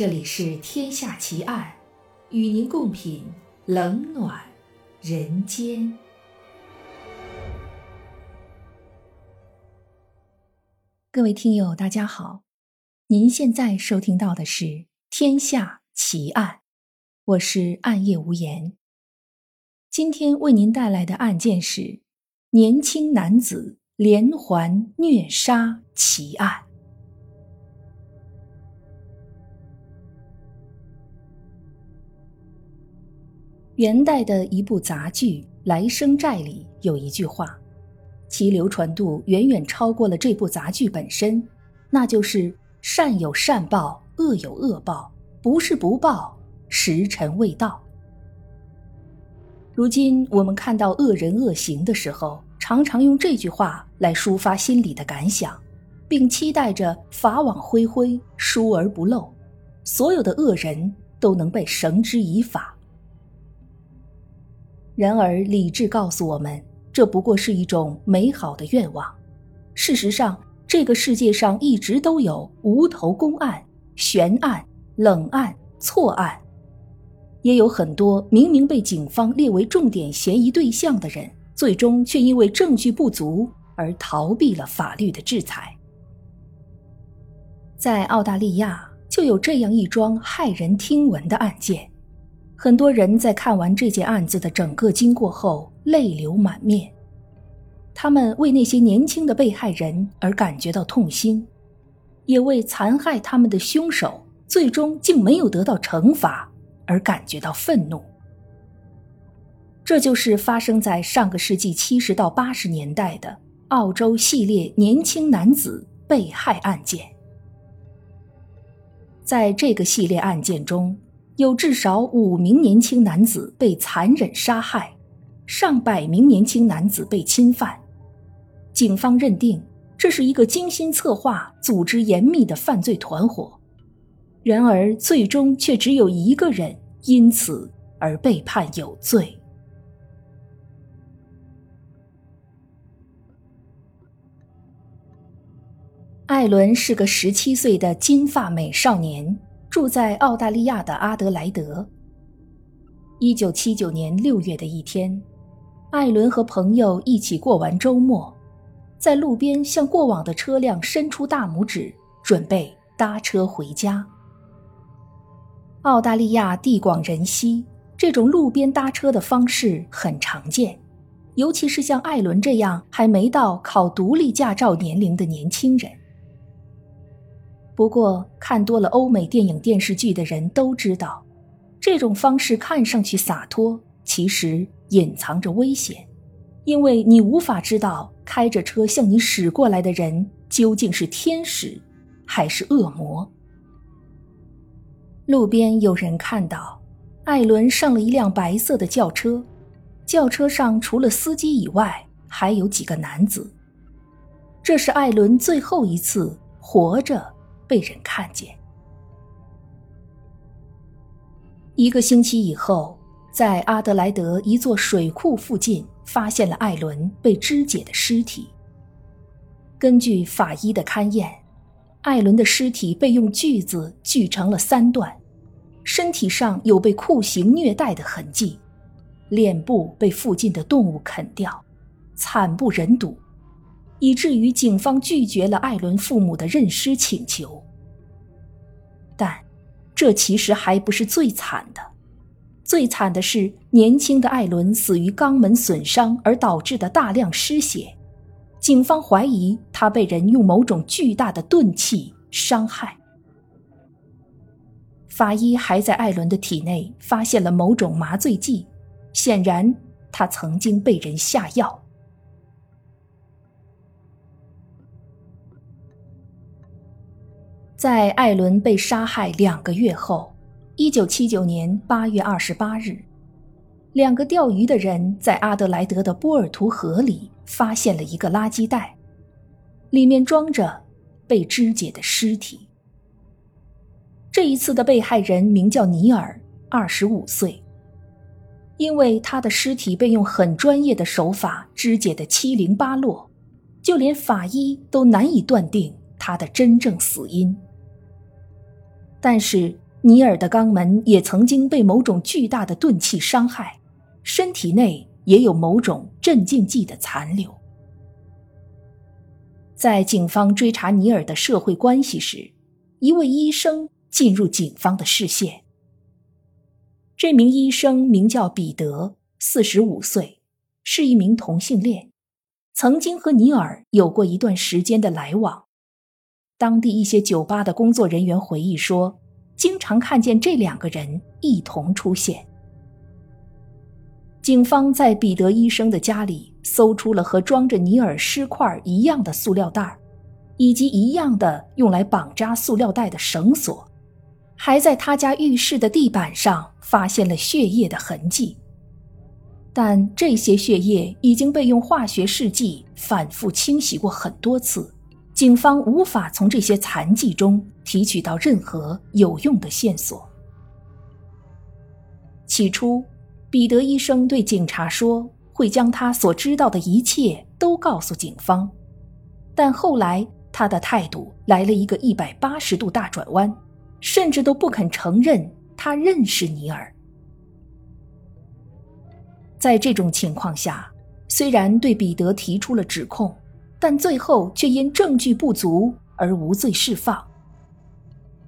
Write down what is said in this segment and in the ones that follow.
这里是《天下奇案》，与您共品冷暖人间。各位听友，大家好，您现在收听到的是《天下奇案》，我是暗夜无言。今天为您带来的案件是年轻男子连环虐杀奇案。元代的一部杂剧《来生债》里有一句话，其流传度远远超过了这部杂剧本身，那就是“善有善报，恶有恶报，不是不报，时辰未到。”如今我们看到恶人恶行的时候，常常用这句话来抒发心里的感想，并期待着法网恢恢，疏而不漏，所有的恶人都能被绳之以法。然而，理智告诉我们，这不过是一种美好的愿望。事实上，这个世界上一直都有无头公案、悬案、冷案、错案，也有很多明明被警方列为重点嫌疑对象的人，最终却因为证据不足而逃避了法律的制裁。在澳大利亚，就有这样一桩骇人听闻的案件。很多人在看完这件案子的整个经过后，泪流满面。他们为那些年轻的被害人而感觉到痛心，也为残害他们的凶手最终竟没有得到惩罚而感觉到愤怒。这就是发生在上个世纪七十到八十年代的澳洲系列年轻男子被害案件。在这个系列案件中。有至少五名年轻男子被残忍杀害，上百名年轻男子被侵犯。警方认定这是一个精心策划、组织严密的犯罪团伙。然而，最终却只有一个人因此而被判有罪。艾伦是个十七岁的金发美少年。住在澳大利亚的阿德莱德。一九七九年六月的一天，艾伦和朋友一起过完周末，在路边向过往的车辆伸出大拇指，准备搭车回家。澳大利亚地广人稀，这种路边搭车的方式很常见，尤其是像艾伦这样还没到考独立驾照年龄的年轻人。不过，看多了欧美电影电视剧的人都知道，这种方式看上去洒脱，其实隐藏着危险，因为你无法知道开着车向你驶过来的人究竟是天使还是恶魔。路边有人看到，艾伦上了一辆白色的轿车，轿车上除了司机以外，还有几个男子。这是艾伦最后一次活着。被人看见。一个星期以后，在阿德莱德一座水库附近，发现了艾伦被肢解的尸体。根据法医的勘验，艾伦的尸体被用锯子锯成了三段，身体上有被酷刑虐待的痕迹，脸部被附近的动物啃掉，惨不忍睹。以至于警方拒绝了艾伦父母的认尸请求。但，这其实还不是最惨的，最惨的是年轻的艾伦死于肛门损伤而导致的大量失血。警方怀疑他被人用某种巨大的钝器伤害。法医还在艾伦的体内发现了某种麻醉剂，显然他曾经被人下药。在艾伦被杀害两个月后，一九七九年八月二十八日，两个钓鱼的人在阿德莱德的波尔图河里发现了一个垃圾袋，里面装着被肢解的尸体。这一次的被害人名叫尼尔，二十五岁。因为他的尸体被用很专业的手法肢解的七零八落，就连法医都难以断定他的真正死因。但是，尼尔的肛门也曾经被某种巨大的钝器伤害，身体内也有某种镇静剂的残留。在警方追查尼尔的社会关系时，一位医生进入警方的视线。这名医生名叫彼得，四十五岁，是一名同性恋，曾经和尼尔有过一段时间的来往。当地一些酒吧的工作人员回忆说。经常看见这两个人一同出现。警方在彼得医生的家里搜出了和装着尼尔尸块一样的塑料袋，以及一样的用来绑扎塑料袋的绳索，还在他家浴室的地板上发现了血液的痕迹。但这些血液已经被用化学试剂反复清洗过很多次。警方无法从这些残迹中提取到任何有用的线索。起初，彼得医生对警察说会将他所知道的一切都告诉警方，但后来他的态度来了一个一百八十度大转弯，甚至都不肯承认他认识尼尔。在这种情况下，虽然对彼得提出了指控。但最后却因证据不足而无罪释放。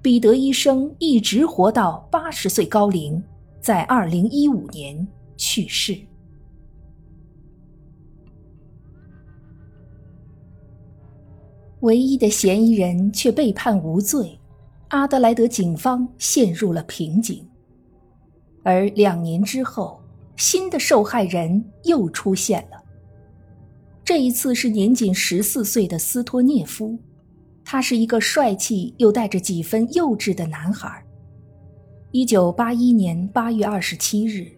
彼得医生一直活到八十岁高龄，在二零一五年去世。唯一的嫌疑人却被判无罪，阿德莱德警方陷入了瓶颈。而两年之后，新的受害人又出现。这一次是年仅十四岁的斯托涅夫，他是一个帅气又带着几分幼稚的男孩。一九八一年八月二十七日，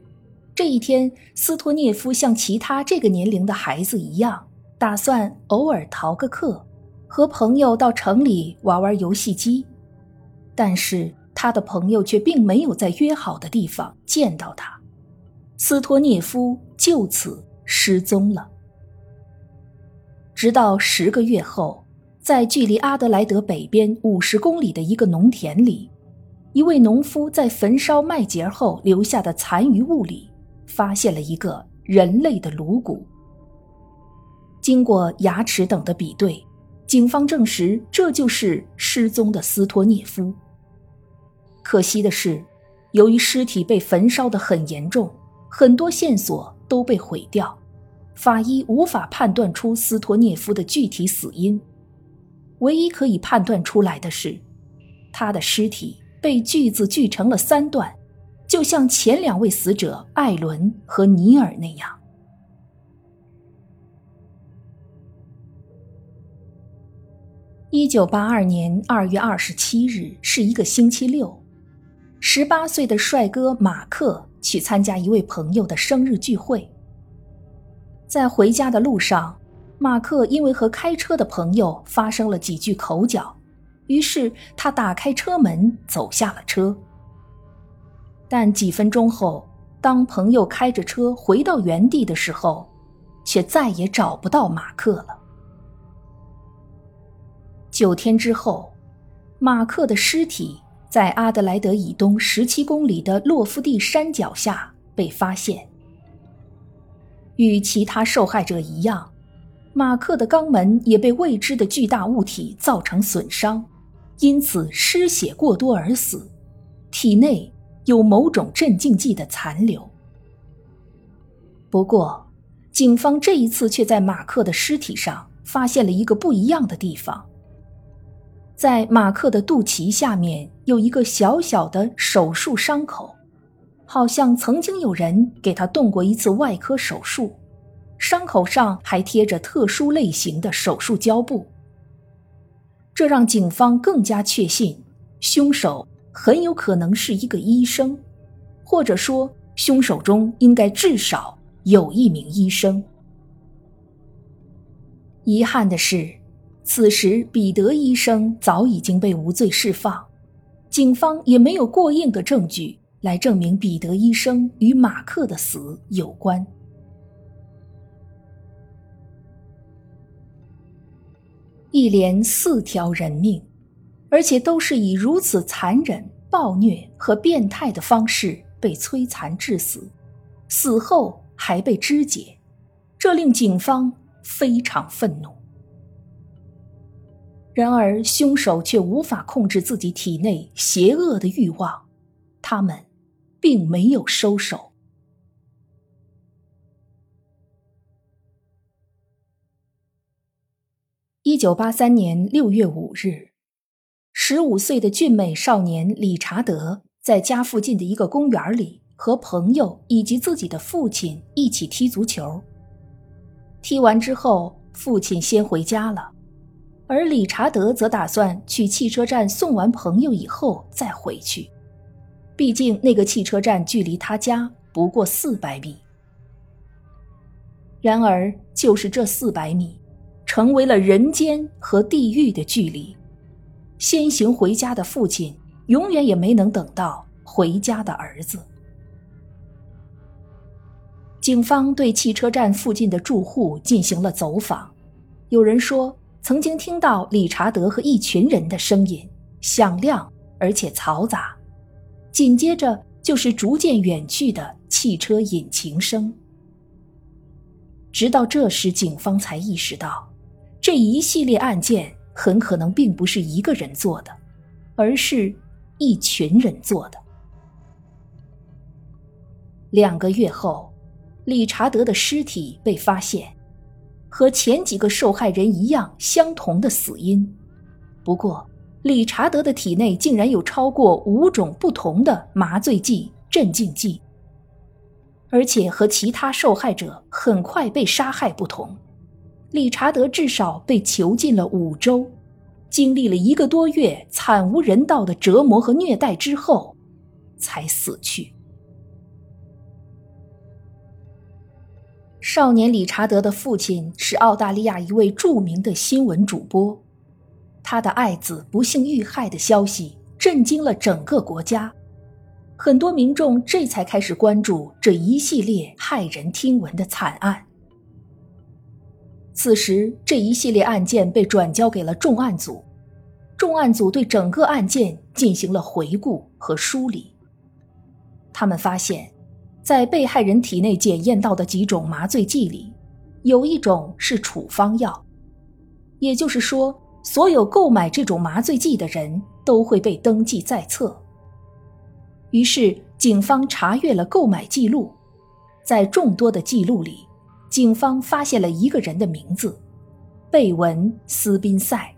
这一天，斯托涅夫像其他这个年龄的孩子一样，打算偶尔逃个课，和朋友到城里玩玩游戏机。但是他的朋友却并没有在约好的地方见到他，斯托涅夫就此失踪了。直到十个月后，在距离阿德莱德北边五十公里的一个农田里，一位农夫在焚烧麦秸后留下的残余物里，发现了一个人类的颅骨。经过牙齿等的比对，警方证实这就是失踪的斯托涅夫。可惜的是，由于尸体被焚烧得很严重，很多线索都被毁掉。法医无法判断出斯托涅夫的具体死因，唯一可以判断出来的是，他的尸体被锯子锯成了三段，就像前两位死者艾伦和尼尔那样。一九八二年二月二十七日是一个星期六，十八岁的帅哥马克去参加一位朋友的生日聚会。在回家的路上，马克因为和开车的朋友发生了几句口角，于是他打开车门走下了车。但几分钟后，当朋友开着车回到原地的时候，却再也找不到马克了。九天之后，马克的尸体在阿德莱德以东十七公里的洛夫蒂山脚下被发现。与其他受害者一样，马克的肛门也被未知的巨大物体造成损伤，因此失血过多而死，体内有某种镇静剂的残留。不过，警方这一次却在马克的尸体上发现了一个不一样的地方，在马克的肚脐下面有一个小小的手术伤口。好像曾经有人给他动过一次外科手术，伤口上还贴着特殊类型的手术胶布。这让警方更加确信，凶手很有可能是一个医生，或者说，凶手中应该至少有一名医生。遗憾的是，此时彼得医生早已经被无罪释放，警方也没有过硬的证据。来证明彼得医生与马克的死有关。一连四条人命，而且都是以如此残忍、暴虐和变态的方式被摧残致死，死后还被肢解，这令警方非常愤怒。然而，凶手却无法控制自己体内邪恶的欲望，他们并没有收手。一九八三年六月五日，十五岁的俊美少年理查德在家附近的一个公园里和朋友以及自己的父亲一起踢足球。踢完之后，父亲先回家了，而理查德则打算去汽车站送完朋友以后再回去，毕竟那个汽车站距离他家不过四百米。然而，就是这四百米。成为了人间和地狱的距离，先行回家的父亲永远也没能等到回家的儿子。警方对汽车站附近的住户进行了走访，有人说曾经听到理查德和一群人的声音，响亮而且嘈杂，紧接着就是逐渐远去的汽车引擎声。直到这时，警方才意识到。这一系列案件很可能并不是一个人做的，而是一群人做的。两个月后，理查德的尸体被发现，和前几个受害人一样相同的死因。不过，理查德的体内竟然有超过五种不同的麻醉剂、镇静剂，而且和其他受害者很快被杀害不同。理查德至少被囚禁了五周，经历了一个多月惨无人道的折磨和虐待之后，才死去。少年理查德的父亲是澳大利亚一位著名的新闻主播，他的爱子不幸遇害的消息震惊了整个国家，很多民众这才开始关注这一系列骇人听闻的惨案。此时，这一系列案件被转交给了重案组，重案组对整个案件进行了回顾和梳理。他们发现，在被害人体内检验到的几种麻醉剂里，有一种是处方药，也就是说，所有购买这种麻醉剂的人都会被登记在册。于是，警方查阅了购买记录，在众多的记录里。警方发现了一个人的名字，贝文斯宾塞。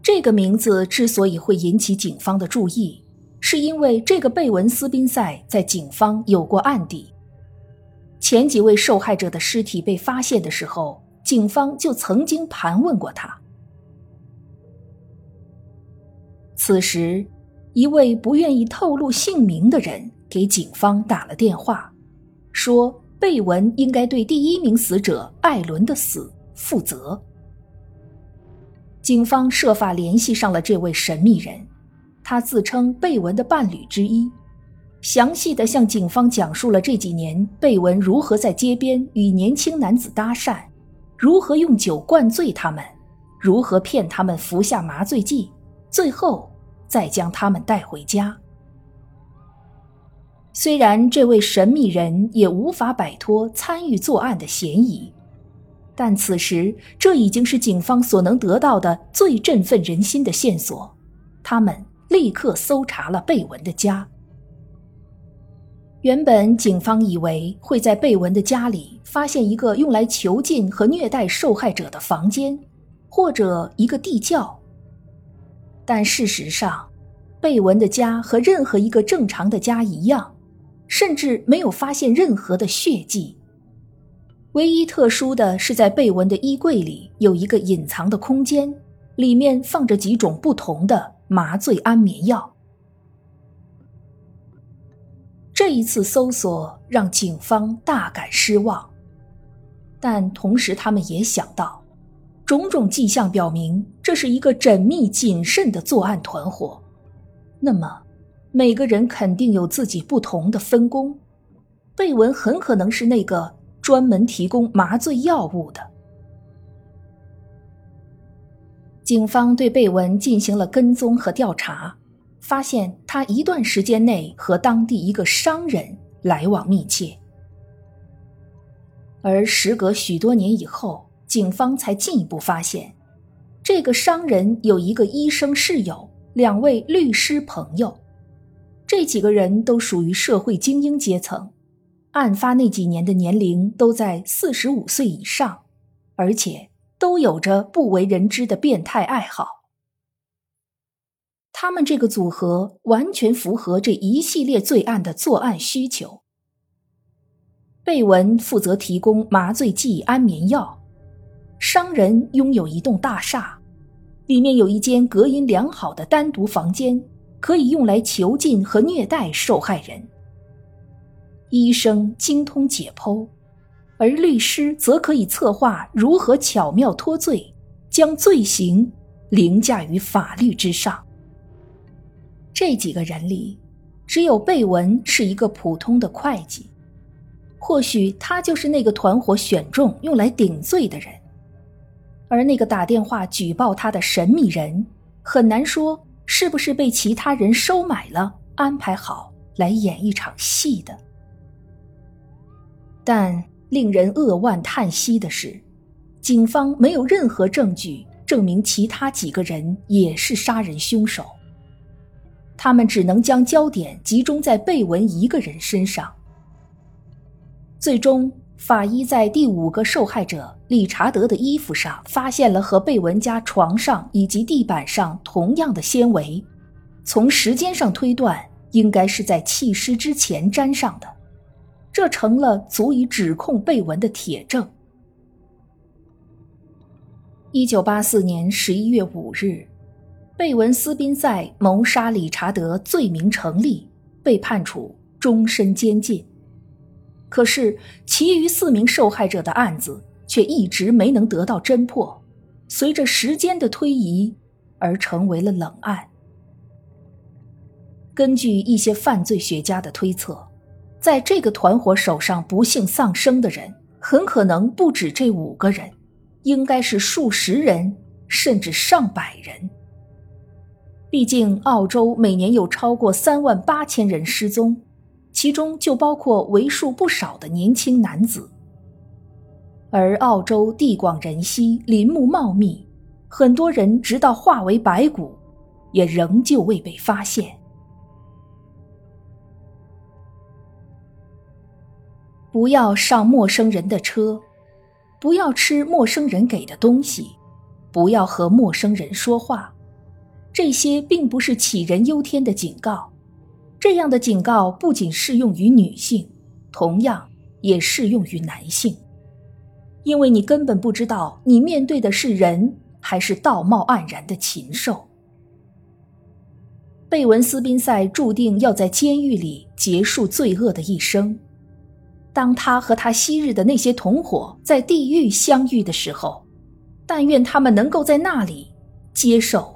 这个名字之所以会引起警方的注意，是因为这个贝文斯宾塞在警方有过案底。前几位受害者的尸体被发现的时候，警方就曾经盘问过他。此时，一位不愿意透露姓名的人给警方打了电话，说。贝文应该对第一名死者艾伦的死负责。警方设法联系上了这位神秘人，他自称贝文的伴侣之一，详细的向警方讲述了这几年贝文如何在街边与年轻男子搭讪，如何用酒灌醉他们，如何骗他们服下麻醉剂，最后再将他们带回家。虽然这位神秘人也无法摆脱参与作案的嫌疑，但此时这已经是警方所能得到的最振奋人心的线索。他们立刻搜查了贝文的家。原本警方以为会在贝文的家里发现一个用来囚禁和虐待受害者的房间，或者一个地窖，但事实上，贝文的家和任何一个正常的家一样。甚至没有发现任何的血迹。唯一特殊的是，在贝文的衣柜里有一个隐藏的空间，里面放着几种不同的麻醉安眠药。这一次搜索让警方大感失望，但同时他们也想到，种种迹象表明这是一个缜密谨慎的作案团伙。那么。每个人肯定有自己不同的分工，贝文很可能是那个专门提供麻醉药物的。警方对贝文进行了跟踪和调查，发现他一段时间内和当地一个商人来往密切。而时隔许多年以后，警方才进一步发现，这个商人有一个医生室友，两位律师朋友，这几个人都属于社会精英阶层，案发那几年的年龄都在四十五岁以上，而且都有着不为人知的变态爱好。他们这个组合完全符合这一系列罪案的作案需求。贝文负责提供麻醉剂、安眠药，商人拥有一栋大厦，里面有一间隔音良好的单独房间，可以用来囚禁和虐待受害人。医生精通解剖，而律师则可以策划如何巧妙脱罪，将罪行凌驾于法律之上。这几个人里，只有贝文是一个普通的会计。或许他就是那个团伙选中用来顶罪的人，而那个打电话举报他的神秘人，很难说是不是被其他人收买了、安排好来演一场戏的。但令人扼腕叹息的是，警方没有任何证据证明其他几个人也是杀人凶手，他们只能将焦点集中在贝文一个人身上。最终，法医在第五个受害者理查德的衣服上发现了和贝文家床上以及地板上同样的纤维，从时间上推断，应该是在弃尸之前粘上的，这成了足以指控贝文的铁证。一九八四年十一月五日，贝文斯宾塞谋杀理查德罪名成立，被判处终身监禁。可是，其余四名受害者的案子却一直没能得到侦破，随着时间的推移而成为了冷案。根据一些犯罪学家的推测，在这个团伙手上不幸丧生的人很可能不止这五个人，应该是数十人甚至上百人。毕竟，澳洲每年有超过三万八千人失踪。其中就包括为数不少的年轻男子，而澳洲地广人稀，林木茂密，很多人直到化为白骨，也仍旧未被发现。不要上陌生人的车，不要吃陌生人给的东西，不要和陌生人说话，这些并不是杞人忧天的警告。这样的警告不仅适用于女性，同样也适用于男性，因为你根本不知道你面对的是人还是道貌岸然的禽兽。贝文斯宾塞注定要在监狱里结束罪恶的一生。当他和他昔日的那些同伙在地狱相遇的时候，但愿他们能够在那里接受